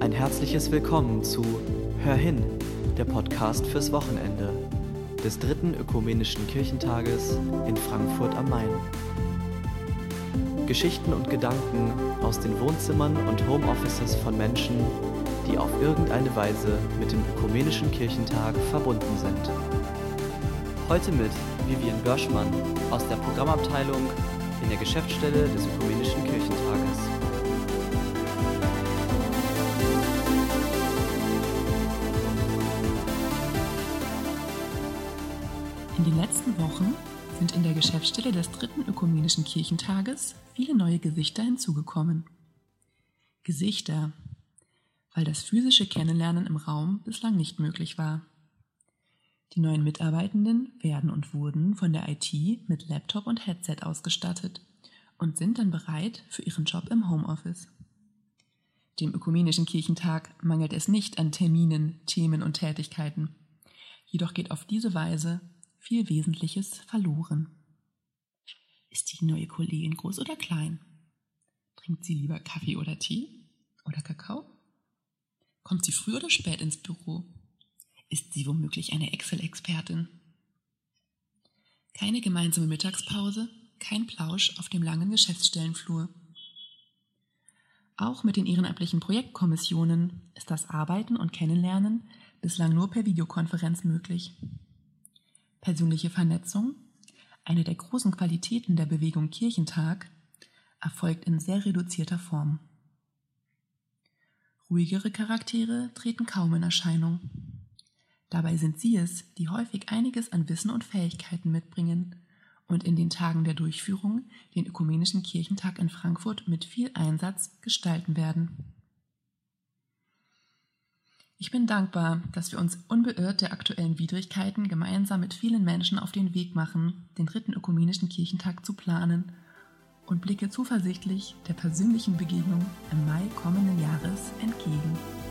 Ein herzliches Willkommen zu Hör hin, der Podcast fürs Wochenende des dritten ökumenischen Kirchentages in Frankfurt am Main. Geschichten und Gedanken aus den Wohnzimmern und Homeoffices von Menschen, die auf irgendeine Weise mit dem ökumenischen Kirchentag verbunden sind. Heute mit Vivian Börschmann aus der Programmabteilung in der Geschäftsstelle des ökumenischen Kirchentages. In den letzten Wochen sind in der Geschäftsstelle des dritten ökumenischen Kirchentages viele neue Gesichter hinzugekommen. Gesichter, weil das physische Kennenlernen im Raum bislang nicht möglich war. Die neuen Mitarbeitenden werden und wurden von der IT mit Laptop und Headset ausgestattet und sind dann bereit für ihren Job im Homeoffice. Dem ökumenischen Kirchentag mangelt es nicht an Terminen, Themen und Tätigkeiten. Jedoch geht auf diese Weise viel Wesentliches verloren. Ist die neue Kollegin groß oder klein? Trinkt sie lieber Kaffee oder Tee oder Kakao? Kommt sie früh oder spät ins Büro? Ist sie womöglich eine Excel-Expertin? Keine gemeinsame Mittagspause, kein Plausch auf dem langen Geschäftsstellenflur. Auch mit den ehrenamtlichen Projektkommissionen ist das Arbeiten und Kennenlernen bislang nur per Videokonferenz möglich. Persönliche Vernetzung, eine der großen Qualitäten der Bewegung Kirchentag, erfolgt in sehr reduzierter Form. Ruhigere Charaktere treten kaum in Erscheinung. Dabei sind sie es, die häufig einiges an Wissen und Fähigkeiten mitbringen und in den Tagen der Durchführung den Ökumenischen Kirchentag in Frankfurt mit viel Einsatz gestalten werden. Ich bin dankbar, dass wir uns unbeirrt der aktuellen Widrigkeiten gemeinsam mit vielen Menschen auf den Weg machen, den dritten ökumenischen Kirchentag zu planen und blicke zuversichtlich der persönlichen Begegnung im Mai kommenden Jahres entgegen.